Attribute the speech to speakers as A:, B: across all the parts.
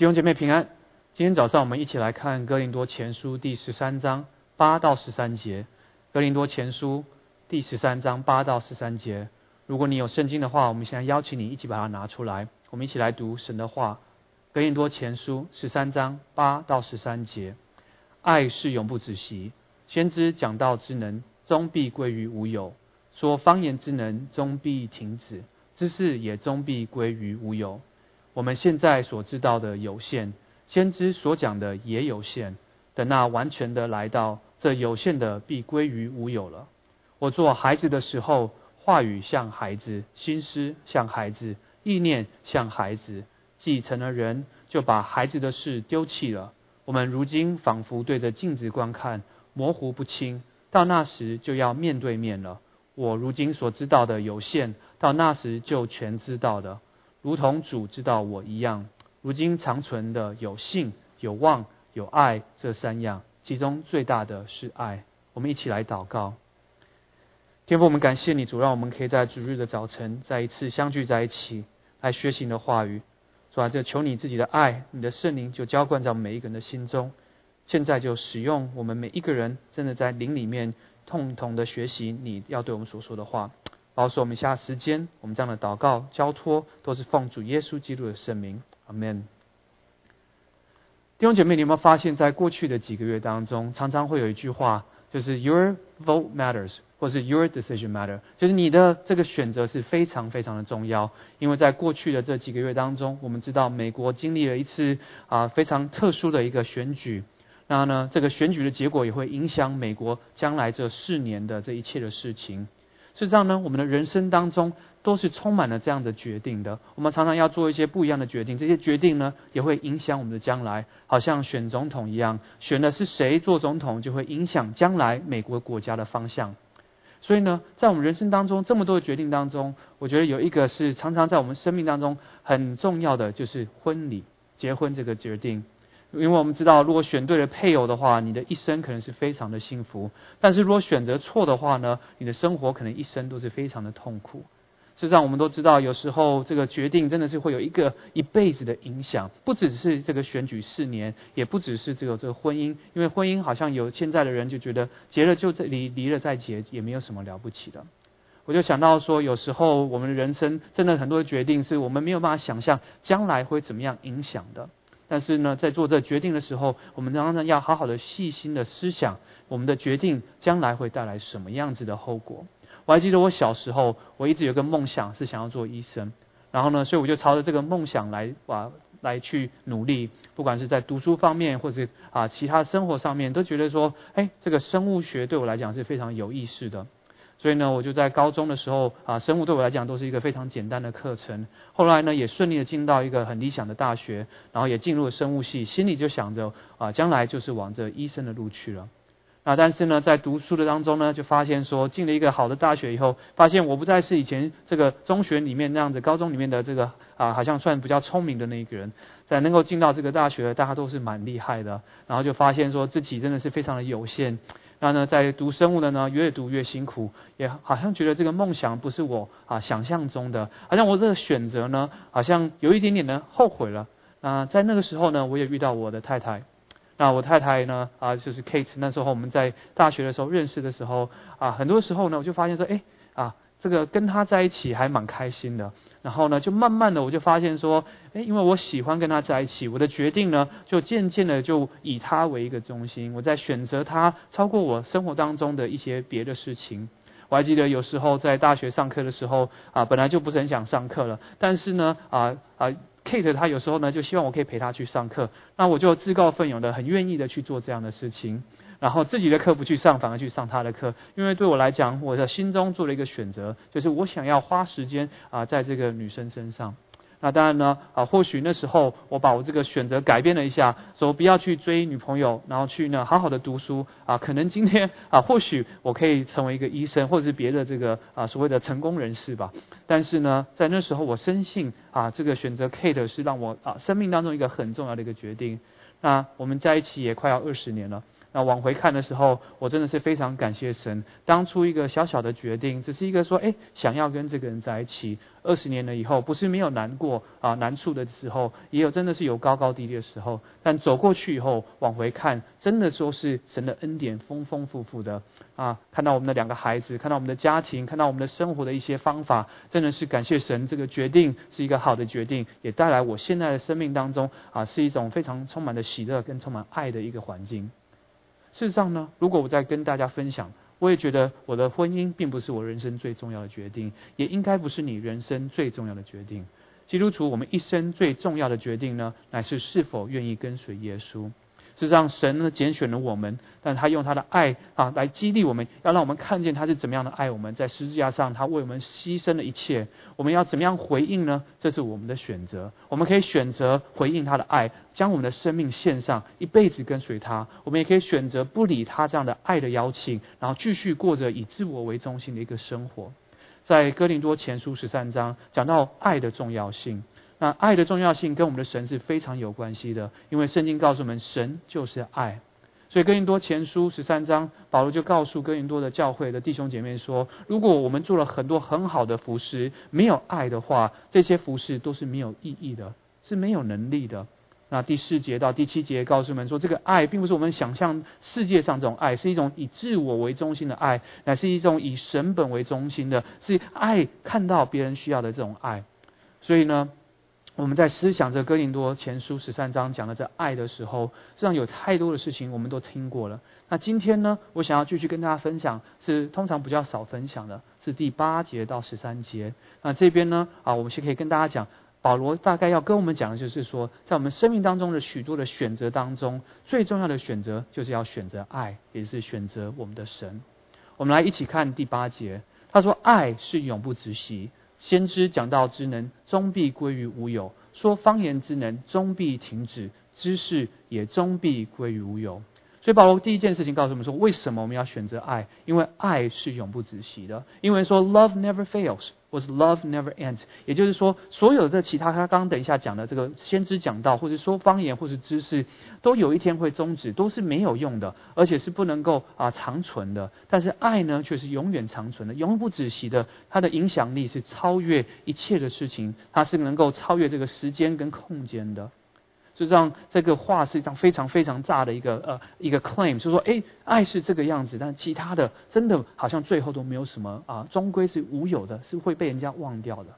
A: 弟兄姐妹平安。今天早上我们一起来看《哥林多前书》第十三章八到十三节。《哥林多前书》第十三章八到十三节。如果你有圣经的话，我们现在邀请你一起把它拿出来，我们一起来读神的话。《哥林多前书》十三章八到十三节。爱是永不止息。先知讲道之能，终必归于无有；说方言之能，终必停止；知识也终必归于无有。我们现在所知道的有限，先知所讲的也有限。等那完全的来到，这有限的必归于无有了。我做孩子的时候，话语像孩子，心思像孩子，意念像孩子。既成了人，就把孩子的事丢弃了。我们如今仿佛对着镜子观看，模糊不清。到那时就要面对面了。我如今所知道的有限，到那时就全知道了。如同主知道我一样，如今长存的有信、有望、有爱这三样，其中最大的是爱。我们一起来祷告，天父，我们感谢你，主让我们可以在主日的早晨再一次相聚在一起，来学习你的话语。主啊，就求你自己的爱，你的圣灵就浇灌在每一个人的心中。现在就使用我们每一个人，真的在灵里面共同的学习你要对我们所说的话。保守我们下时间，我们这样的祷告交托都是奉主耶稣基督的圣名，阿门。弟兄姐妹，你有没有发现，在过去的几个月当中，常常会有一句话，就是 “Your vote matters”，或是 “Your decision matter”，就是你的这个选择是非常非常的重要。因为在过去的这几个月当中，我们知道美国经历了一次啊非常特殊的一个选举，那呢，这个选举的结果也会影响美国将来这四年的这一切的事情。事实上呢，我们的人生当中都是充满了这样的决定的。我们常常要做一些不一样的决定，这些决定呢也会影响我们的将来，好像选总统一样，选的是谁做总统，就会影响将来美国国家的方向。所以呢，在我们人生当中这么多的决定当中，我觉得有一个是常常在我们生命当中很重要的，就是婚礼、结婚这个决定。因为我们知道，如果选对了配偶的话，你的一生可能是非常的幸福；但是如果选择错的话呢，你的生活可能一生都是非常的痛苦。事实上，我们都知道，有时候这个决定真的是会有一个一辈子的影响，不只是这个选举四年，也不只是这个这个婚姻。因为婚姻好像有现在的人就觉得结了就离离了再结也没有什么了不起的。我就想到说，有时候我们的人生真的很多决定是我们没有办法想象将来会怎么样影响的。但是呢，在做这决定的时候，我们常常要好好的细心的思想，我们的决定将来会带来什么样子的后果。我还记得我小时候，我一直有个梦想是想要做医生，然后呢，所以我就朝着这个梦想来啊来去努力，不管是在读书方面，或是啊其他生活上面，都觉得说，哎，这个生物学对我来讲是非常有意思的。所以呢，我就在高中的时候啊，生物对我来讲都是一个非常简单的课程。后来呢，也顺利的进到一个很理想的大学，然后也进入了生物系，心里就想着啊，将来就是往这医生的路去了。啊，但是呢，在读书的当中呢，就发现说，进了一个好的大学以后，发现我不再是以前这个中学里面那样子，高中里面的这个啊，好像算比较聪明的那一个人，在能够进到这个大学，大家都是蛮厉害的。然后就发现说自己真的是非常的有限。然后呢，在读生物的呢，越读越辛苦，也好像觉得这个梦想不是我啊想象中的，好像我这个选择呢，好像有一点点的后悔了。那在那个时候呢，我也遇到我的太太。那我太太呢，啊，就是 Kate。那时候我们在大学的时候认识的时候，啊，很多时候呢，我就发现说，哎，啊。这个跟他在一起还蛮开心的，然后呢，就慢慢的我就发现说，哎，因为我喜欢跟他在一起，我的决定呢，就渐渐的就以他为一个中心，我在选择他超过我生活当中的一些别的事情。我还记得有时候在大学上课的时候，啊，本来就不是很想上课了，但是呢，啊啊，Kate 他有时候呢就希望我可以陪他去上课，那我就自告奋勇的很愿意的去做这样的事情。然后自己的课不去上，反而去上他的课，因为对我来讲，我的心中做了一个选择，就是我想要花时间啊，在这个女生身上。那当然呢，啊，或许那时候我把我这个选择改变了一下，说不要去追女朋友，然后去呢好好的读书啊，可能今天啊，或许我可以成为一个医生，或者是别的这个啊所谓的成功人士吧。但是呢，在那时候我深信啊，这个选择 Kate 是让我啊生命当中一个很重要的一个决定。那我们在一起也快要二十年了。那往回看的时候，我真的是非常感谢神，当初一个小小的决定，只是一个说，哎，想要跟这个人在一起。二十年了以后，不是没有难过啊难处的时候，也有真的是有高高低低的时候。但走过去以后，往回看，真的说是神的恩典丰丰富富的啊！看到我们的两个孩子，看到我们的家庭，看到我们的生活的一些方法，真的是感谢神，这个决定是一个好的决定，也带来我现在的生命当中啊，是一种非常充满的喜乐跟充满爱的一个环境。事实上呢，如果我在跟大家分享。我也觉得我的婚姻并不是我人生最重要的决定，也应该不是你人生最重要的决定。基督徒，我们一生最重要的决定呢，乃是是否愿意跟随耶稣。是让神呢拣选了我们，但他用他的爱啊来激励我们，要让我们看见他是怎么样的爱我们，在十字架上他为我们牺牲了一切。我们要怎么样回应呢？这是我们的选择。我们可以选择回应他的爱，将我们的生命献上，一辈子跟随他；我们也可以选择不理他这样的爱的邀请，然后继续过着以自我为中心的一个生活。在哥林多前书十三章讲到爱的重要性。那爱的重要性跟我们的神是非常有关系的，因为圣经告诉我们，神就是爱。所以哥林多前书十三章，保罗就告诉哥林多的教会的弟兄姐妹说：，如果我们做了很多很好的服饰，没有爱的话，这些服饰都是没有意义的，是没有能力的。那第四节到第七节告诉我们说，这个爱并不是我们想象世界上这种爱，是一种以自我为中心的爱，乃是一种以神本为中心的，是爱看到别人需要的这种爱。所以呢？我们在思想着哥林多前书十三章讲的这爱的时候，实际上有太多的事情我们都听过了。那今天呢，我想要继续跟大家分享，是通常比较少分享的，是第八节到十三节。那这边呢，啊，我们先可以跟大家讲，保罗大概要跟我们讲的就是说，在我们生命当中的许多的选择当中，最重要的选择就是要选择爱，也是选择我们的神。我们来一起看第八节，他说：“爱是永不止息。”先知讲道之能终必归于无有，说方言之能终必停止，知识也终必归于无有。所以保罗第一件事情告诉我们说，为什么我们要选择爱？因为爱是永不止息的。因为说 love never fails。或是 love never ends？也就是说，所有的其他他刚刚等一下讲的这个先知讲道，或者说方言，或是知识，都有一天会终止，都是没有用的，而且是不能够啊长存的。但是爱呢，却是永远长存的，永不止息的。它的影响力是超越一切的事情，它是能够超越这个时间跟空间的。就让，这个话是一张非常非常炸的一个呃一个 claim，就说哎，爱是这个样子，但其他的真的好像最后都没有什么啊，终归是无有的，是会被人家忘掉的。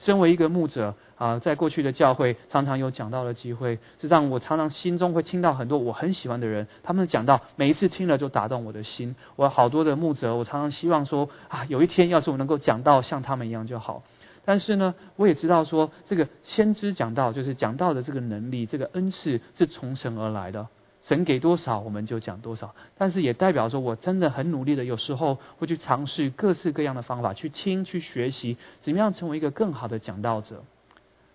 A: 身为一个牧者啊，在过去的教会常常有讲到的机会，是让我常常心中会听到很多我很喜欢的人，他们讲到每一次听了就打动我的心。我好多的牧者，我常常希望说啊，有一天要是我能够讲到像他们一样就好。但是呢，我也知道说，这个先知讲到，就是讲到的这个能力，这个恩赐是从神而来的，神给多少我们就讲多少。但是也代表说我真的很努力的，有时候会去尝试各式各样的方法，去听、去学习，怎么样成为一个更好的讲道者。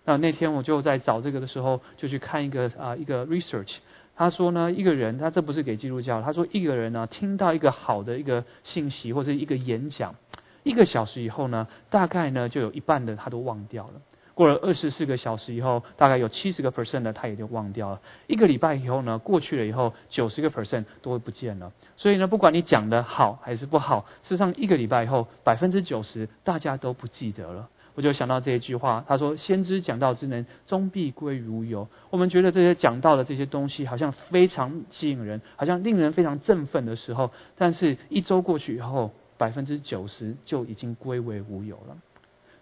A: 那那天我就在找这个的时候，就去看一个啊一个 research，他说呢，一个人他这不是给基督教，他说一个人呢听到一个好的一个信息或者一个演讲。一个小时以后呢，大概呢就有一半的他都忘掉了。过了二十四个小时以后，大概有七十个 percent 的他也就忘掉了。一个礼拜以后呢，过去了以后，九十个 percent 都会不见了。所以呢，不管你讲的好还是不好，事实上一个礼拜以后，百分之九十大家都不记得了。我就想到这一句话，他说：“先知讲道之能，终必归于无有。”我们觉得这些讲道的这些东西好像非常吸引人，好像令人非常振奋的时候，但是一周过去以后。百分之九十就已经归为无有了，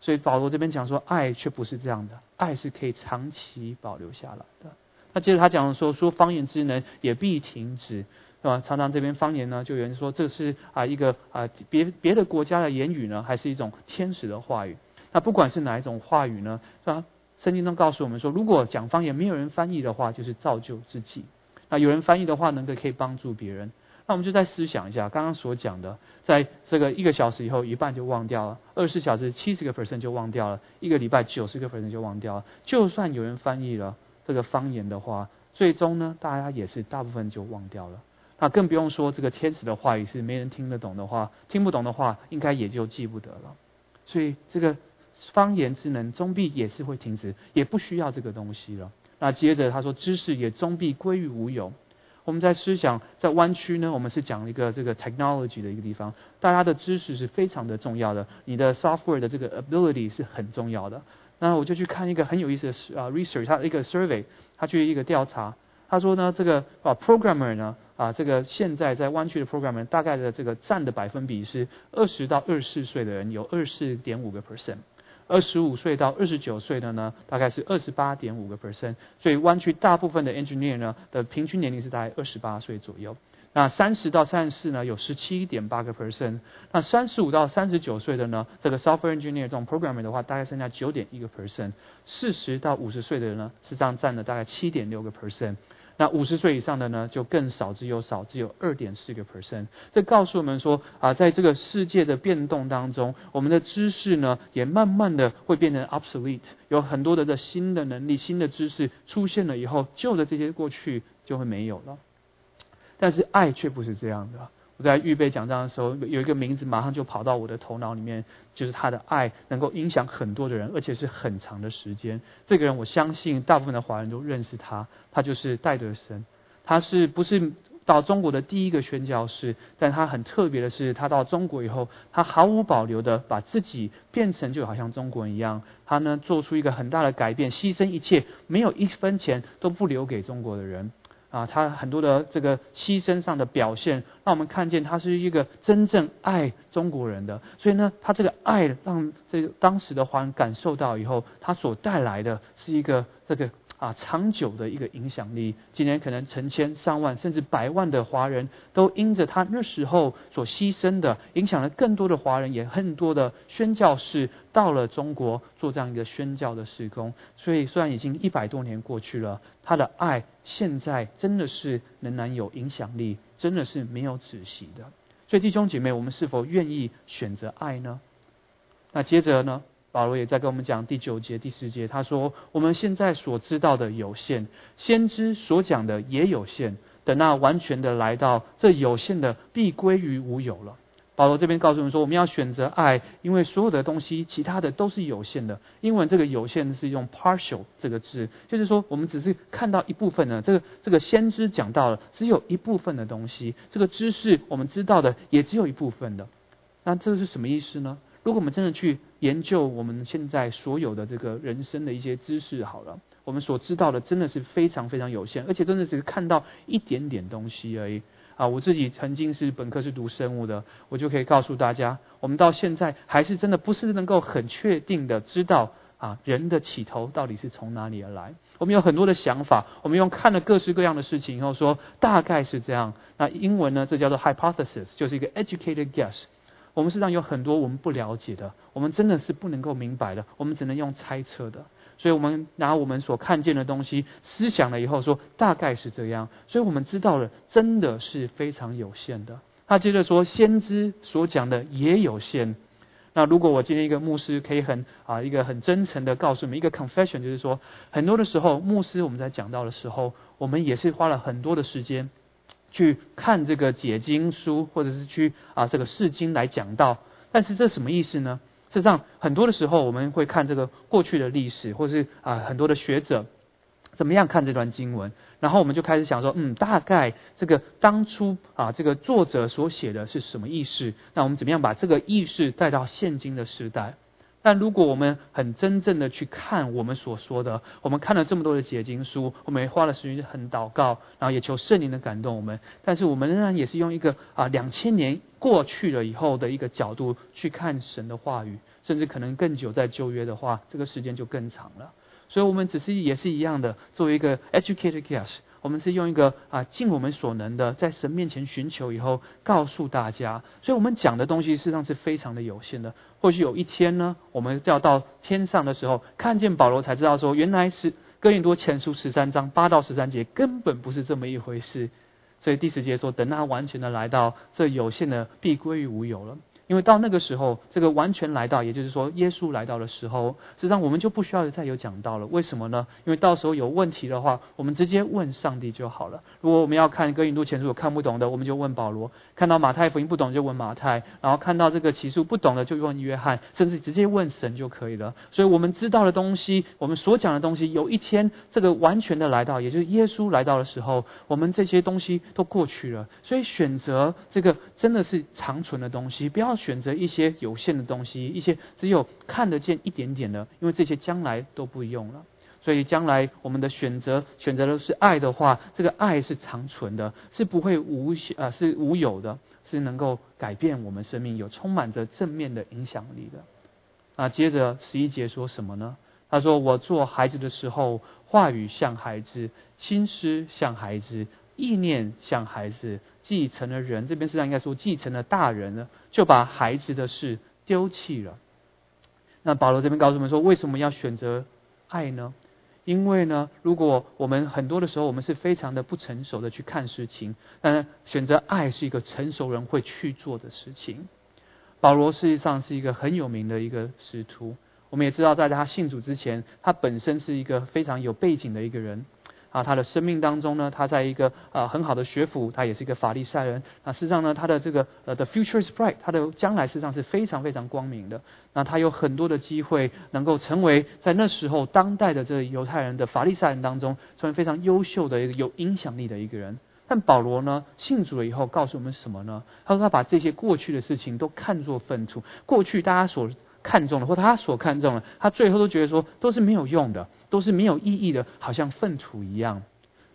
A: 所以保罗这边讲说，爱却不是这样的，爱是可以长期保留下来的。那接着他讲说，说方言之能也必停止，是吧？常常这边方言呢，就有人说这是啊一个啊别别的国家的言语呢，还是一种天使的话语？那不管是哪一种话语呢，是吧？圣经中告诉我们说，如果讲方言没有人翻译的话，就是造就自己；那有人翻译的话，能够可以帮助别人。那我们就再思想一下，刚刚所讲的，在这个一个小时以后，一半就忘掉了；二十四小时七十个 percent 就忘掉了；一个礼拜九十个 percent 就忘掉了。就算有人翻译了这个方言的话，最终呢，大家也是大部分就忘掉了。那更不用说这个天使的话语是没人听得懂的话，听不懂的话，应该也就记不得了。所以这个方言之能终必也是会停止，也不需要这个东西了。那接着他说，知识也终必归于无有。我们在思想在湾区呢，我们是讲一个这个 technology 的一个地方，大家的知识是非常的重要的，你的 software 的这个 ability 是很重要的。那我就去看一个很有意思的啊 research，他一个 survey，他去一个调查，他说呢，这个啊 programmer 呢啊这个现在在湾区的 programmer 大概的这个占的百分比是二十到二十四岁的人有二十四点五个 percent。二十五岁到二十九岁的呢，大概是二十八点五个 percent，所以湾区大部分的 engineer 呢的平均年龄是大概二十八岁左右。那三十到三十四呢，有十七点八个 percent。那三十五到三十九岁的呢，这个 software engineer 这种 programmer 的话，大概剩下九点一个 percent。四十到五十岁的人呢，实际上占了大概七点六个 percent。那五十岁以上的呢，就更少之又少，只有二点四个 percent。这告诉我们说啊，在这个世界的变动当中，我们的知识呢，也慢慢的会变成 obsolete。有很多的的新的能力、新的知识出现了以后，旧的这些过去就会没有了。但是爱却不是这样的。我在预备讲章的时候，有一个名字马上就跑到我的头脑里面，就是他的爱能够影响很多的人，而且是很长的时间。这个人我相信大部分的华人都认识他，他就是戴德森。他是不是到中国的第一个宣教士？但他很特别的是，他到中国以后，他毫无保留的把自己变成就好像中国人一样，他呢做出一个很大的改变，牺牲一切，没有一分钱都不留给中国的人。啊，他很多的这个牺牲上的表现，让我们看见他是一个真正爱中国人的。所以呢，他这个爱让这个当时的华人感受到以后，他所带来的是一个这个。啊，长久的一个影响力，今年可能成千上万甚至百万的华人都因着他那时候所牺牲的，影响了更多的华人，也很多的宣教士到了中国做这样一个宣教的施工。所以，虽然已经一百多年过去了，他的爱现在真的是仍然有影响力，真的是没有止息的。所以，弟兄姐妹，我们是否愿意选择爱呢？那接着呢？保罗也在跟我们讲第九节、第十节，他说：“我们现在所知道的有限，先知所讲的也有限。等那完全的来到，这有限的必归于无有了。”保罗这边告诉我们说：“我们要选择爱，因为所有的东西，其他的都是有限的。英文这个有限是用 partial 这个字，就是说我们只是看到一部分的。这个这个先知讲到了，只有一部分的东西，这个知识我们知道的也只有一部分的。那这个是什么意思呢？”如果我们真的去研究我们现在所有的这个人生的一些知识，好了，我们所知道的真的是非常非常有限，而且真的只是看到一点点东西而已。啊，我自己曾经是本科是读生物的，我就可以告诉大家，我们到现在还是真的不是能够很确定的知道啊人的起头到底是从哪里而来。我们有很多的想法，我们用看了各式各样的事情以后说大概是这样。那英文呢，这叫做 hypothesis，就是一个 educated guess。我们实际上有很多我们不了解的，我们真的是不能够明白的，我们只能用猜测的。所以，我们拿我们所看见的东西思想了以后，说大概是这样。所以我们知道了，真的是非常有限的。他接着说，先知所讲的也有限。那如果我今天一个牧师可以很啊一个很真诚的告诉你们一个 confession，就是说，很多的时候牧师我们在讲到的时候，我们也是花了很多的时间。去看这个解经书，或者是去啊这个释经来讲道，但是这什么意思呢？事实上，很多的时候我们会看这个过去的历史，或是啊很多的学者怎么样看这段经文，然后我们就开始想说，嗯，大概这个当初啊这个作者所写的是什么意思？那我们怎么样把这个意识带到现今的时代？但如果我们很真正的去看我们所说的，我们看了这么多的解经书，我们也花了时间很祷告，然后也求圣灵的感动我们，但是我们仍然也是用一个啊两千年过去了以后的一个角度去看神的话语，甚至可能更久在旧约的话，这个时间就更长了。所以，我们只是也是一样的，作为一个 educated guess。我们是用一个啊尽我们所能的，在神面前寻求以后，告诉大家。所以我们讲的东西事实上是非常的有限的。或许有一天呢，我们要到天上的时候，看见保罗才知道说，原来是哥林多前书十三章八到十三节根本不是这么一回事。所以第十节说，等他完全的来到，这有限的必归于无有了。因为到那个时候，这个完全来到，也就是说，耶稣来到的时候，实际上我们就不需要再有讲道了。为什么呢？因为到时候有问题的话，我们直接问上帝就好了。如果我们要看哥林多前书有看不懂的，我们就问保罗；看到马太福音不懂就问马太；然后看到这个启示不懂的就问约翰，甚至直接问神就可以了。所以我们知道的东西，我们所讲的东西，有一天这个完全的来到，也就是耶稣来到的时候，我们这些东西都过去了。所以选择这个真的是长存的东西，不要。选择一些有限的东西，一些只有看得见一点点的，因为这些将来都不用了。所以将来我们的选择选择的是爱的话，这个爱是长存的，是不会无啊是无有的，是能够改变我们生命，有充满着正面的影响力的。啊，接着十一节说什么呢？他说：“我做孩子的时候，话语像孩子，心思像孩子。”意念像孩子继承了人，这边实际上应该说继承了大人呢，就把孩子的事丢弃了。那保罗这边告诉我们说，为什么要选择爱呢？因为呢，如果我们很多的时候，我们是非常的不成熟的去看事情，但选择爱是一个成熟人会去做的事情。保罗实际上是一个很有名的一个使徒，我们也知道，在他信主之前，他本身是一个非常有背景的一个人。啊，他的生命当中呢，他在一个啊很好的学府，他也是一个法利赛人。那事实上呢，他的这个呃的 future is bright，他的将来事实上是非常非常光明的。那他有很多的机会能够成为在那时候当代的这犹太人的法利赛人当中，成为非常优秀的一个有影响力的一个人。但保罗呢，信主了以后，告诉我们什么呢？他说他把这些过去的事情都看作粪土，过去大家所看重的，或他所看重的，他最后都觉得说都是没有用的。都是没有意义的，好像粪土一样。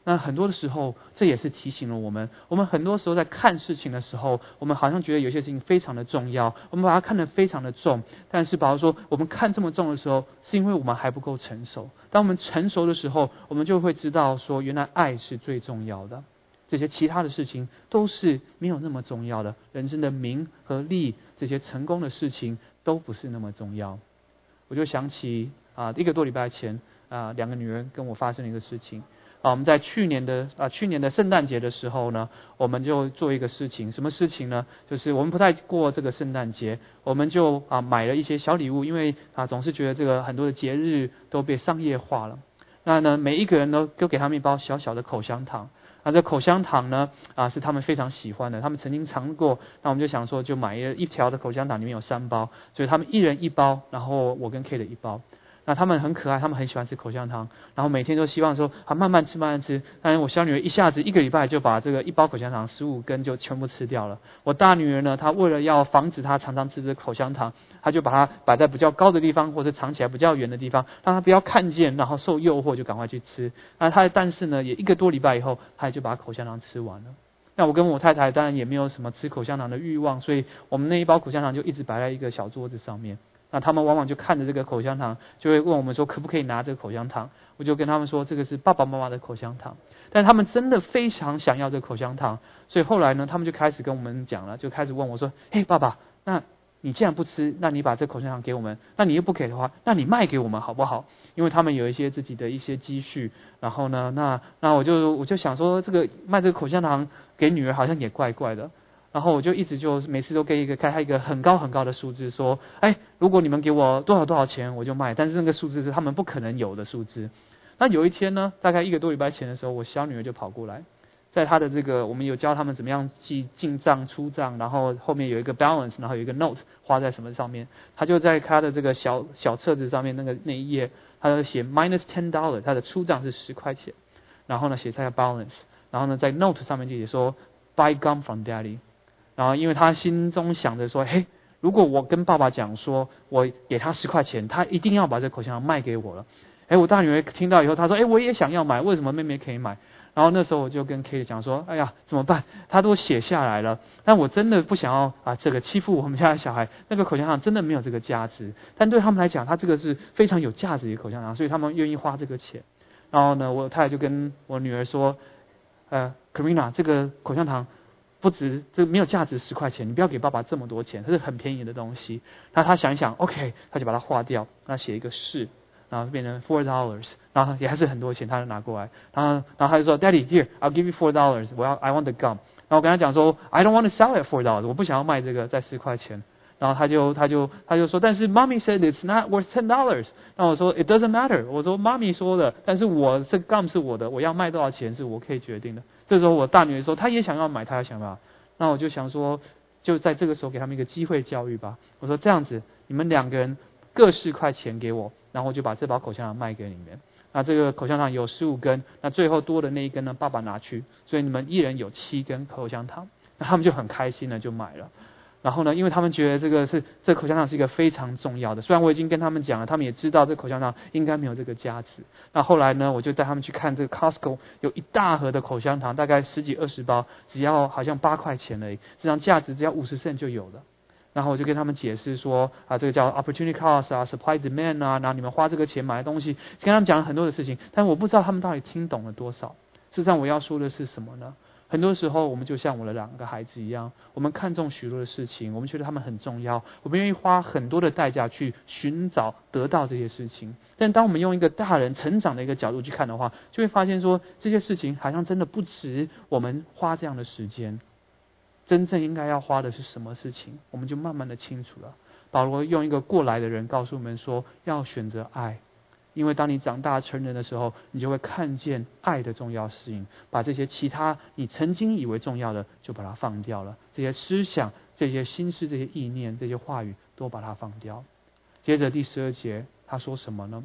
A: 那很多的时候，这也是提醒了我们：我们很多时候在看事情的时候，我们好像觉得有些事情非常的重要，我们把它看得非常的重。但是，比如说，我们看这么重的时候，是因为我们还不够成熟。当我们成熟的时候，我们就会知道说，原来爱是最重要的。这些其他的事情都是没有那么重要的。人生的名和利，这些成功的事情都不是那么重要。我就想起啊，一个多礼拜前。啊，两个女人跟我发生了一个事情。啊，我们在去年的啊去年的圣诞节的时候呢，我们就做一个事情，什么事情呢？就是我们不太过这个圣诞节，我们就啊买了一些小礼物，因为啊总是觉得这个很多的节日都被商业化了。那呢，每一个人都都给他们一包小小的口香糖。那这口香糖呢啊是他们非常喜欢的，他们曾经尝过。那我们就想说，就买一一条的口香糖，里面有三包，所以他们一人一包，然后我跟 Kate 一包。那他们很可爱，他们很喜欢吃口香糖，然后每天都希望说啊慢慢吃慢慢吃。但是我小女儿一下子一个礼拜就把这个一包口香糖十五根就全部吃掉了。我大女儿呢，她为了要防止她常常吃这口香糖，她就把它摆在比较高的地方或者藏起来比较远的地方，让她不要看见，然后受诱惑就赶快去吃。那她但是呢，也一个多礼拜以后，她也就把口香糖吃完了。那我跟我太太当然也没有什么吃口香糖的欲望，所以我们那一包口香糖就一直摆在一个小桌子上面。那他们往往就看着这个口香糖，就会问我们说可不可以拿这个口香糖？我就跟他们说这个是爸爸妈妈的口香糖，但他们真的非常想要这个口香糖，所以后来呢，他们就开始跟我们讲了，就开始问我说：“嘿，爸爸，那你既然不吃，那你把这口香糖给我们，那你又不给的话，那你卖给我们好不好？因为他们有一些自己的一些积蓄，然后呢，那那我就我就想说，这个卖这个口香糖给女儿好像也怪怪的。”然后我就一直就每次都给一个开他一个很高很高的数字，说，哎，如果你们给我多少多少钱，我就卖。但是那个数字是他们不可能有的数字。那有一天呢，大概一个多礼拜前的时候，我小女儿就跑过来，在她的这个我们有教他们怎么样记进账出账，然后后面有一个 balance，然后有一个 note 花在什么上面，她就在她的这个小小册子上面那个那一页，她就写 minus ten dollar，她的出账是十块钱，然后呢写下 balance，然后呢在 note 上面就写说 buy gum from daddy。然后，因为他心中想着说：“嘿，如果我跟爸爸讲说，我给他十块钱，他一定要把这口香糖卖给我了。”哎，我大女儿听到以后，她说：“哎，我也想要买，为什么妹妹可以买？”然后那时候我就跟 K 讲说：“哎呀，怎么办？他都写下来了，但我真的不想要啊，这个欺负我们家的小孩。那个口香糖真的没有这个价值，但对他们来讲，他这个是非常有价值的口香糖，所以他们愿意花这个钱。然后呢，我太太就跟我女儿说：“呃，Karina，这个口香糖。”不值，这没有价值十块钱，你不要给爸爸这么多钱，这是很便宜的东西。那他想一想，OK，他就把它划掉，那写一个是，然后变成 four dollars，然后也还是很多钱，他就拿过来，然后然后他就说，Daddy，here，I'll give you four dollars，我要 I want the gum。然后我跟他讲说，I don't want to sell it four dollars，我不想要卖这个，在十块钱。然后他就他就他就说，但是 mommy said it's not worth ten dollars。那我说 it doesn't matter。我说妈咪说的，但是我这 gum 是我的，我要卖多少钱是我可以决定的。这时候我大女儿说，她也想要买，她要想要。那我就想说，就在这个时候给他们一个机会教育吧。我说这样子，你们两个人各四块钱给我，然后我就把这包口香糖卖给你们。那这个口香糖有十五根，那最后多的那一根呢，爸爸拿去，所以你们一人有七根口香糖。那他们就很开心的就买了。然后呢，因为他们觉得这个是这口香糖是一个非常重要的，虽然我已经跟他们讲了，他们也知道这口香糖应该没有这个价值。那后来呢，我就带他们去看这个 Costco，有一大盒的口香糖，大概十几二十包，只要好像八块钱而已，实际上价值只要五十 cent 就有了。然后我就跟他们解释说啊，这个叫 opportunity cost 啊，supply demand 啊，然后你们花这个钱买的东西，跟他们讲了很多的事情，但我不知道他们到底听懂了多少。事实上，我要说的是什么呢？很多时候，我们就像我的两个孩子一样，我们看重许多的事情，我们觉得他们很重要，我们愿意花很多的代价去寻找得到这些事情。但当我们用一个大人成长的一个角度去看的话，就会发现说这些事情好像真的不值我们花这样的时间。真正应该要花的是什么事情，我们就慢慢的清楚了。保罗用一个过来的人告诉我们说，要选择爱。因为当你长大成人的时候，你就会看见爱的重要性，把这些其他你曾经以为重要的就把它放掉了，这些思想、这些心思、这些意念、这些话语都把它放掉。接着第十二节他说什么呢？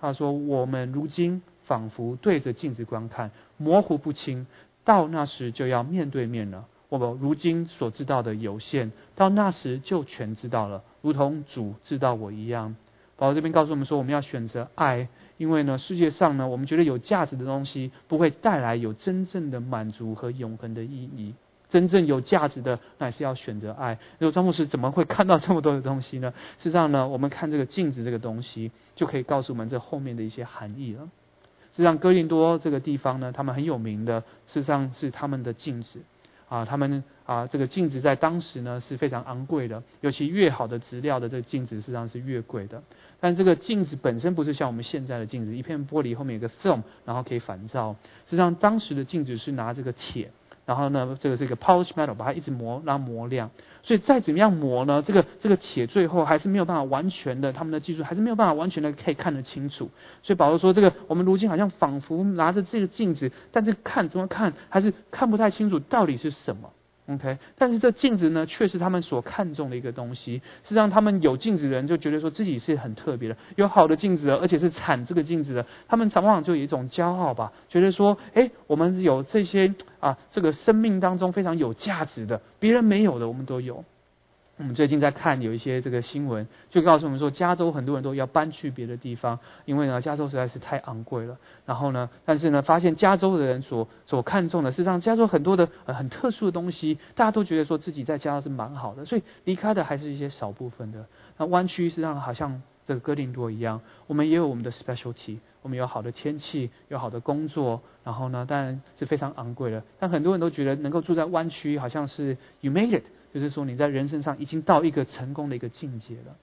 A: 他说：“我们如今仿佛对着镜子观看，模糊不清；到那时就要面对面了。我们如今所知道的有限，到那时就全知道了，如同主知道我一样。”保罗这边告诉我们说，我们要选择爱，因为呢，世界上呢，我们觉得有价值的东西不会带来有真正的满足和永恒的意义。真正有价值的，乃是要选择爱。那张牧师怎么会看到这么多的东西呢？事实上呢，我们看这个镜子这个东西，就可以告诉我们这后面的一些含义了。实际上，哥林多这个地方呢，他们很有名的，事实上是他们的镜子。啊，他们啊，这个镜子在当时呢是非常昂贵的，尤其越好的质料的这个镜子，实际上是越贵的。但这个镜子本身不是像我们现在的镜子，一片玻璃后面有个 film，然后可以反照。实际上，当时的镜子是拿这个铁。然后呢，这个这个 polish metal 把它一直磨，让它磨亮。所以再怎么样磨呢，这个这个铁最后还是没有办法完全的，他们的技术还是没有办法完全的可以看得清楚。所以保罗说，这个我们如今好像仿佛拿着这个镜子，但是看怎么看还是看不太清楚到底是什么。OK，但是这镜子呢，却是他们所看重的一个东西。是让，他们有镜子的人就觉得说自己是很特别的，有好的镜子的，而且是产这个镜子的。他们往往就有一种骄傲吧，觉得说，哎，我们有这些啊，这个生命当中非常有价值的，别人没有的，我们都有。我们最近在看有一些这个新闻，就告诉我们说，加州很多人都要搬去别的地方，因为呢，加州实在是太昂贵了。然后呢，但是呢，发现加州的人所所看重的，是让加州很多的呃很特殊的东西，大家都觉得说自己在加州是蛮好的，所以离开的还是一些少部分的。那湾区实际上好像这个哥林多一样，我们也有我们的 specialty，我们有好的天气，有好的工作，然后呢，当然是非常昂贵的。但很多人都觉得能够住在湾区，好像是 you made it。就是说，你在人生上已经到一个成功的一个境界了，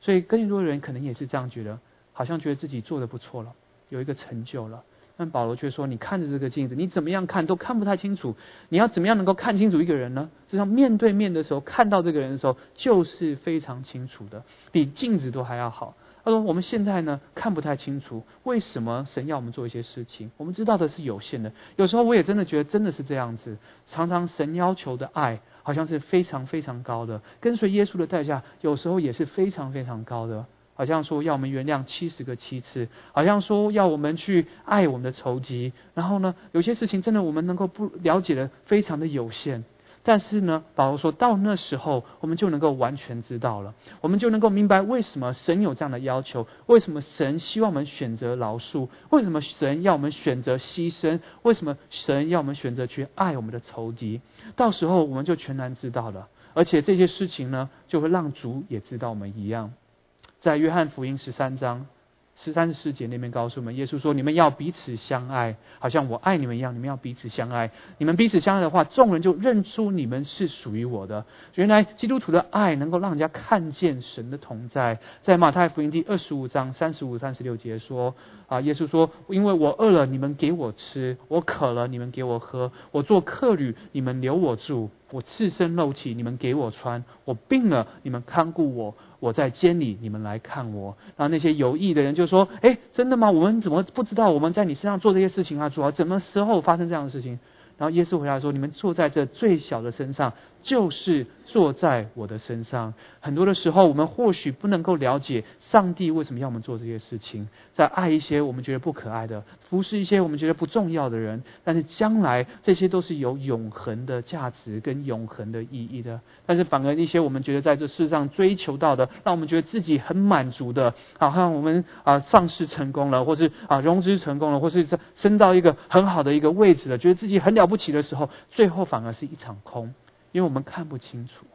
A: 所以更多的人可能也是这样觉得，好像觉得自己做的不错了，有一个成就了。但保罗却说，你看着这个镜子，你怎么样看都看不太清楚。你要怎么样能够看清楚一个人呢？实际上，面对面的时候看到这个人的时候，就是非常清楚的，比镜子都还要好。他说：“我们现在呢看不太清楚，为什么神要我们做一些事情？我们知道的是有限的。有时候我也真的觉得真的是这样子。常常神要求的爱，好像是非常非常高的。跟随耶稣的代价，有时候也是非常非常高的。好像说要我们原谅七十个七次，好像说要我们去爱我们的仇敌。然后呢，有些事情真的我们能够不了解的非常的有限。”但是呢，保罗说到那时候，我们就能够完全知道了，我们就能够明白为什么神有这样的要求，为什么神希望我们选择饶恕，为什么神要我们选择牺牲，为什么神要我们选择去爱我们的仇敌。到时候我们就全然知道了，而且这些事情呢，就会让主也知道我们一样。在约翰福音十三章十三十四节那边告诉我们，耶稣说：“你们要彼此相爱，好像我爱你们一样。你们要彼此相爱。你们彼此相爱的话，众人就认出你们是属于我的。原来基督徒的爱能够让人家看见神的同在。在马太福音第二十五章三十五、三十六节说：啊，耶稣说：因为我饿了，你们给我吃；我渴了，你们给我喝；我做客旅，你们留我住；我赤身露体，你们给我穿；我病了，你们看顾我。”我在监里，你们来看我。然后那些有意的人就说：“哎，真的吗？我们怎么不知道我们在你身上做这些事情啊？主要什么时候发生这样的事情？”然后耶稣回答说：“你们坐在这最小的身上。”就是坐在我的身上。很多的时候，我们或许不能够了解上帝为什么要我们做这些事情，在爱一些我们觉得不可爱的，服侍一些我们觉得不重要的人。但是将来这些都是有永恒的价值跟永恒的意义的。但是反而一些我们觉得在这世上追求到的，让我们觉得自己很满足的，好像我们啊上市成功了，或是啊融资成功了，或是升到一个很好的一个位置了，觉得自己很了不起的时候，最后反而是一场空。因为我们看不清楚，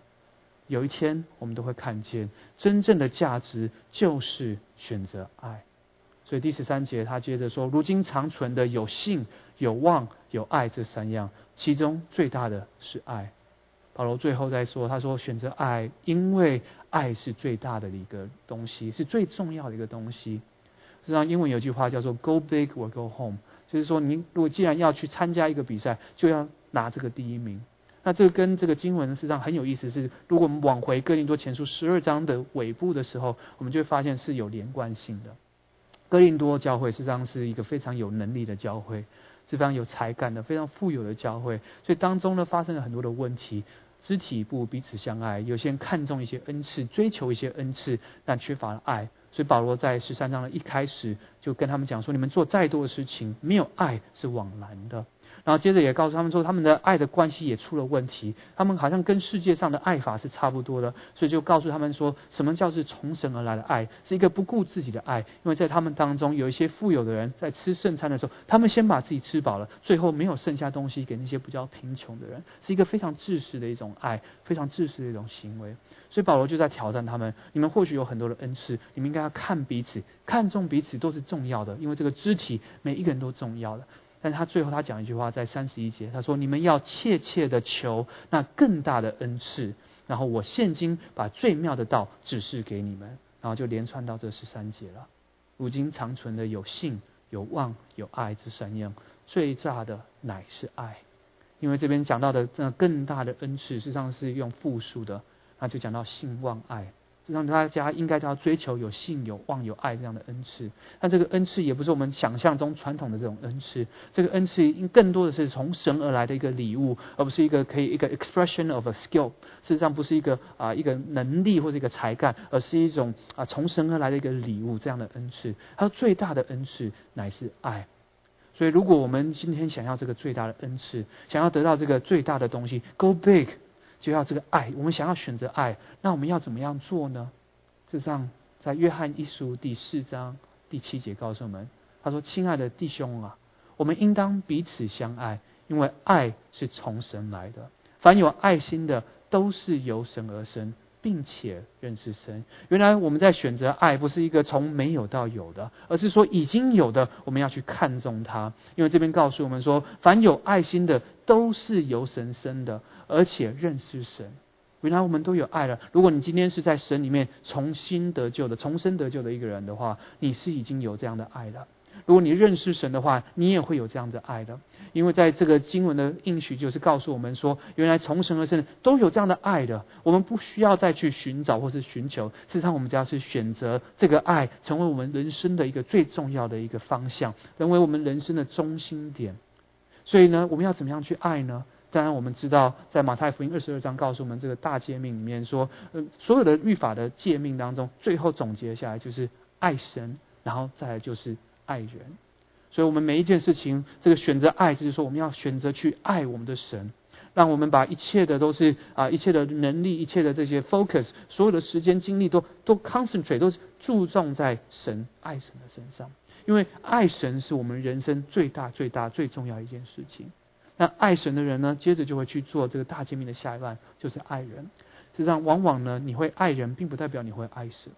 A: 有一天我们都会看见真正的价值就是选择爱。所以第十三节他接着说：“如今长存的有信、有望、有爱这三样，其中最大的是爱。”保罗最后再说：“他说选择爱，因为爱是最大的一个东西，是最重要的一个东西。实际上，英文有句话叫做 ‘Go big or go home’，就是说，您如果既然要去参加一个比赛，就要拿这个第一名。”那这个跟这个经文实际上很有意思，是如果我们往回哥林多前书十二章的尾部的时候，我们就会发现是有连贯性的。哥林多教会实际上是一个非常有能力的教会，是非常有才干的、非常富有的教会，所以当中呢发生了很多的问题，肢体不彼此相爱，有些人看重一些恩赐，追求一些恩赐，但缺乏了爱，所以保罗在十三章的一开始就跟他们讲说：你们做再多的事情，没有爱是枉然的。然后接着也告诉他们说，他们的爱的关系也出了问题。他们好像跟世界上的爱法是差不多的，所以就告诉他们说，什么叫是从神而来的爱，是一个不顾自己的爱。因为在他们当中有一些富有的人在吃圣餐的时候，他们先把自己吃饱了，最后没有剩下东西给那些比较贫穷的人，是一个非常自私的一种爱，非常自私的一种行为。所以保罗就在挑战他们：你们或许有很多的恩赐，你们应该要看彼此，看重彼此都是重要的，因为这个肢体每一个人都重要的。但他最后他讲一句话，在三十一节，他说：“你们要切切的求那更大的恩赐，然后我现今把最妙的道指示给你们。”然后就连串到这十三节了。如今长存的有信、有望、有爱之三样，最大的乃是爱。因为这边讲到的这更大的恩赐，实际上是用复数的，那就讲到信望爱。让大家应该都要追求有信、有望、有爱这样的恩赐。但这个恩赐也不是我们想象中传统的这种恩赐。这个恩赐应更多的是从神而来的一个礼物，而不是一个可以一个 expression of a skill。事实上不是一个啊一个能力或者一个才干，而是一种啊从神而来的一个礼物这样的恩赐。它最大的恩赐乃是爱。所以如果我们今天想要这个最大的恩赐，想要得到这个最大的东西，go big。就要这个爱，我们想要选择爱，那我们要怎么样做呢？事实上，在约翰一书第四章第七节告诉我们，他说：“亲爱的弟兄啊，我们应当彼此相爱，因为爱是从神来的。凡有爱心的，都是由神而生。”并且认识神。原来我们在选择爱，不是一个从没有到有的，而是说已经有的，我们要去看重它。因为这边告诉我们说，凡有爱心的，都是由神生的，而且认识神。原来我们都有爱了。如果你今天是在神里面重新得救的、重生得救的一个人的话，你是已经有这样的爱了。如果你认识神的话，你也会有这样的爱的，因为在这个经文的应许就是告诉我们说，原来从神而生都有这样的爱的，我们不需要再去寻找或是寻求，事实上我们只要是选择这个爱，成为我们人生的一个最重要的一个方向，成为我们人生的中心点。所以呢，我们要怎么样去爱呢？当然，我们知道在马太福音二十二章告诉我们这个大诫命里面说，呃，所有的律法的诫命当中，最后总结下来就是爱神，然后再来就是。爱人，所以我们每一件事情，这个选择爱，就是说我们要选择去爱我们的神，让我们把一切的都是啊，一切的能力，一切的这些 focus，所有的时间精力都都 concentrate，都注重在神爱神的身上，因为爱神是我们人生最大最大最重要一件事情。那爱神的人呢，接着就会去做这个大诫命的下一段，就是爱人。实际上，往往呢，你会爱人，并不代表你会爱神，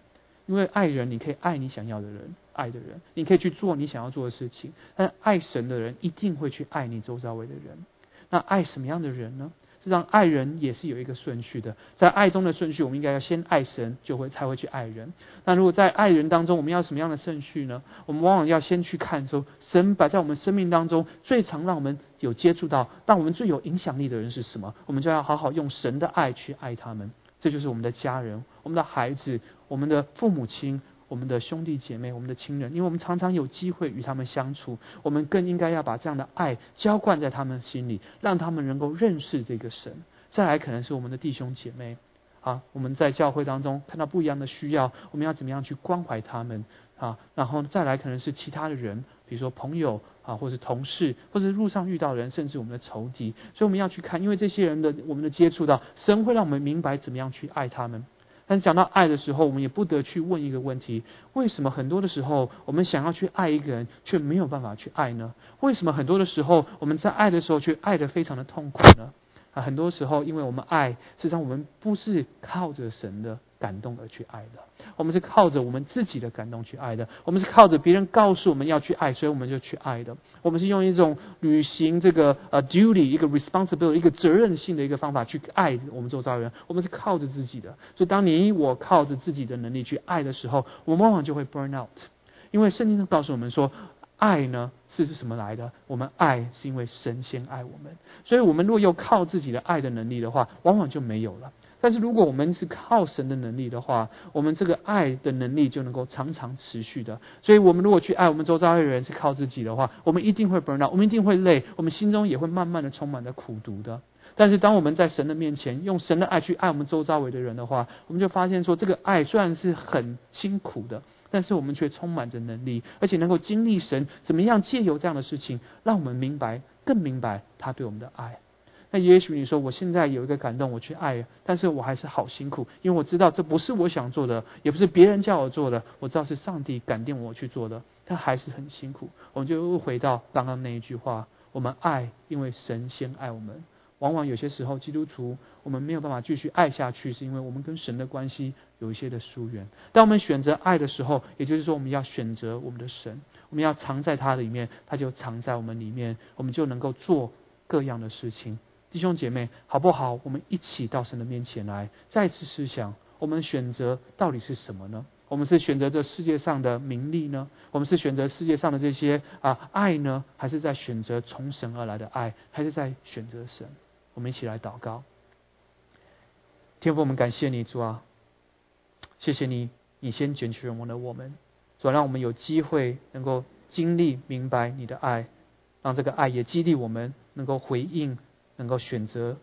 A: 因为爱人你可以爱你想要的人。爱的人，你可以去做你想要做的事情。但爱神的人一定会去爱你周遭围的人。那爱什么样的人呢？实际上，爱人也是有一个顺序的。在爱中的顺序，我们应该要先爱神，就会才会去爱人。那如果在爱人当中，我们要什么样的顺序呢？我们往往要先去看说，神摆在我们生命当中最常让我们有接触到、让我们最有影响力的人是什么？我们就要好好用神的爱去爱他们。这就是我们的家人、我们的孩子、我们的父母亲。我们的兄弟姐妹，我们的亲人，因为我们常常有机会与他们相处，我们更应该要把这样的爱浇灌在他们心里，让他们能够认识这个神。再来，可能是我们的弟兄姐妹啊，我们在教会当中看到不一样的需要，我们要怎么样去关怀他们啊？然后再来，可能是其他的人，比如说朋友啊，或是同事，或者路上遇到人，甚至我们的仇敌。所以我们要去看，因为这些人的我们的接触到，神会让我们明白怎么样去爱他们。但讲到爱的时候，我们也不得去问一个问题：为什么很多的时候，我们想要去爱一个人，却没有办法去爱呢？为什么很多的时候，我们在爱的时候，却爱得非常的痛苦呢？啊，很多时候，因为我们爱，实际上我们不是靠着神的。感动而去爱的，我们是靠着我们自己的感动去爱的。我们是靠着别人告诉我们要去爱，所以我们就去爱的。我们是用一种履行这个呃 duty 一个 responsibility 一个责任性的一个方法去爱我们周遭人。我们是靠着自己的。所以当你我靠着自己的能力去爱的时候，我们往往就会 burn out。因为圣经上告诉我们说，爱呢是什么来的？我们爱是因为神先爱我们。所以我们若又靠自己的爱的能力的话，往往就没有了。但是如果我们是靠神的能力的话，我们这个爱的能力就能够常常持续的。所以，我们如果去爱我们周遭的人是靠自己的话，我们一定会 burn out，我们一定会累，我们心中也会慢慢的充满着苦毒的。但是，当我们在神的面前用神的爱去爱我们周遭围的人的话，我们就发现说，这个爱虽然是很辛苦的，但是我们却充满着能力，而且能够经历神怎么样借由这样的事情，让我们明白更明白他对我们的爱。那也许你说，我现在有一个感动，我去爱，但是我还是好辛苦，因为我知道这不是我想做的，也不是别人叫我做的，我知道是上帝感定我去做的，但还是很辛苦。我们就又回到刚刚那一句话：我们爱，因为神先爱我们。往往有些时候，基督徒我们没有办法继续爱下去，是因为我们跟神的关系有一些的疏远。当我们选择爱的时候，也就是说，我们要选择我们的神，我们要藏在他里面，他就藏在我们里面，我们就能够做各样的事情。弟兄姐妹，好不好？我们一起到神的面前来，再次思想，我们选择到底是什么呢？我们是选择这世界上的名利呢？我们是选择世界上的这些啊爱呢？还是在选择从神而来的爱？还是在选择神？我们一起来祷告。天父，我们感谢你，主啊，谢谢你，你先拣选我们的我们，主让我们有机会能够经历明白你的爱，让这个爱也激励我们能够回应。能够选择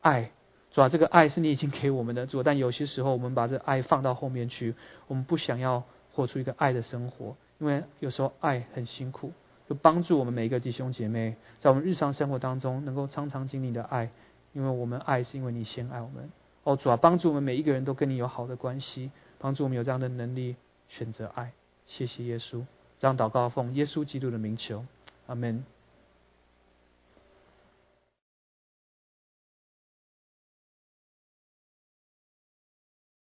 A: 爱，主要这个爱是你已经给我们的主，但有些时候我们把这爱放到后面去，我们不想要活出一个爱的生活，因为有时候爱很辛苦。就帮助我们每一个弟兄姐妹，在我们日常生活当中能够常常经历的爱，因为我们爱是因为你先爱我们。哦，主要帮助我们每一个人都跟你有好的关系，帮助我们有这样的能力选择爱。谢谢耶稣，让祷告奉耶稣基督的名求，阿门。